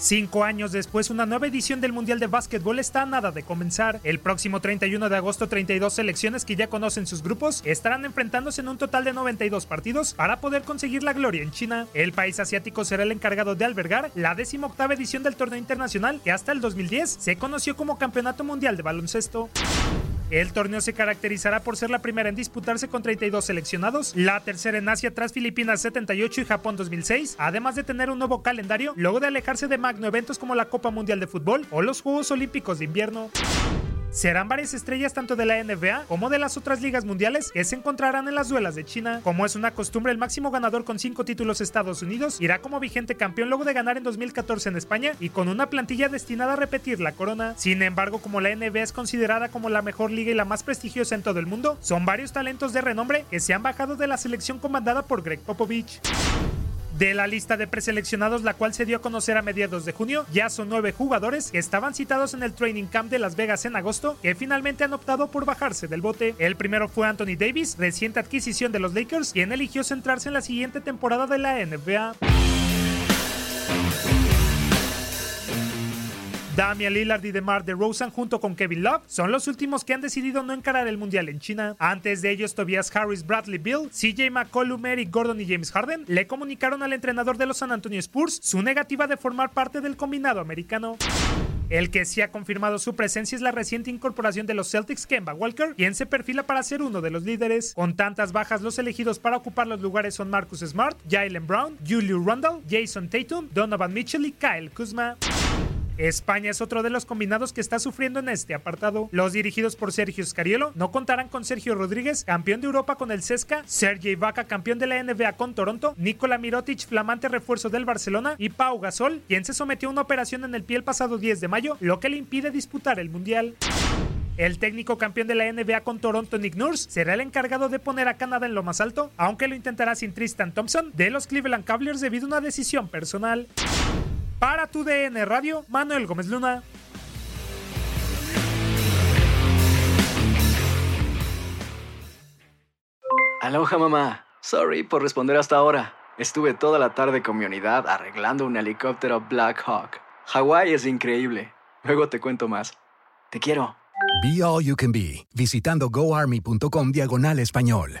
Cinco años después, una nueva edición del Mundial de Básquetbol está a nada de comenzar. El próximo 31 de agosto, 32 selecciones que ya conocen sus grupos estarán enfrentándose en un total de 92 partidos para poder conseguir la gloria en China. El país asiático será el encargado de albergar la 18 edición del torneo internacional que hasta el 2010 se conoció como Campeonato Mundial de Baloncesto. El torneo se caracterizará por ser la primera en disputarse con 32 seleccionados, la tercera en Asia tras Filipinas 78 y Japón 2006, además de tener un nuevo calendario luego de alejarse de magno eventos como la Copa Mundial de Fútbol o los Juegos Olímpicos de Invierno. Serán varias estrellas tanto de la NBA como de las otras ligas mundiales que se encontrarán en las duelas de China. Como es una costumbre, el máximo ganador con cinco títulos Estados Unidos irá como vigente campeón luego de ganar en 2014 en España y con una plantilla destinada a repetir la corona. Sin embargo, como la NBA es considerada como la mejor liga y la más prestigiosa en todo el mundo, son varios talentos de renombre que se han bajado de la selección comandada por Greg Popovich. De la lista de preseleccionados, la cual se dio a conocer a mediados de junio, ya son nueve jugadores que estaban citados en el Training Camp de Las Vegas en agosto, que finalmente han optado por bajarse del bote. El primero fue Anthony Davis, reciente adquisición de los Lakers, quien eligió centrarse en la siguiente temporada de la NBA. Damian Lillard y DeMar DeRozan junto con Kevin Love son los últimos que han decidido no encarar el mundial en China. Antes de ellos, Tobias Harris, Bradley Bill, CJ McCollum, Eric Gordon y James Harden le comunicaron al entrenador de los San Antonio Spurs su negativa de formar parte del combinado americano. El que sí ha confirmado su presencia es la reciente incorporación de los Celtics, Kemba Walker, quien se perfila para ser uno de los líderes. Con tantas bajas, los elegidos para ocupar los lugares son Marcus Smart, Jalen Brown, Julius Randle, Jason Tatum, Donovan Mitchell y Kyle Kuzma. España es otro de los combinados que está sufriendo en este apartado. Los dirigidos por Sergio Scariolo no contarán con Sergio Rodríguez, campeón de Europa con el Cesca, Sergei Vaca, campeón de la NBA con Toronto, Nikola Mirotic, flamante refuerzo del Barcelona, y Pau Gasol, quien se sometió a una operación en el pie el pasado 10 de mayo, lo que le impide disputar el Mundial. El técnico campeón de la NBA con Toronto, Nick Nurse, será el encargado de poner a Canadá en lo más alto, aunque lo intentará sin Tristan Thompson de los Cleveland Cavaliers debido a una decisión personal. Para tu DN Radio, Manuel Gómez Luna. Aloha mamá. Sorry por responder hasta ahora. Estuve toda la tarde con mi unidad arreglando un helicóptero Black Hawk. Hawái es increíble. Luego te cuento más. Te quiero. Be All You Can Be, visitando goarmy.com diagonal español.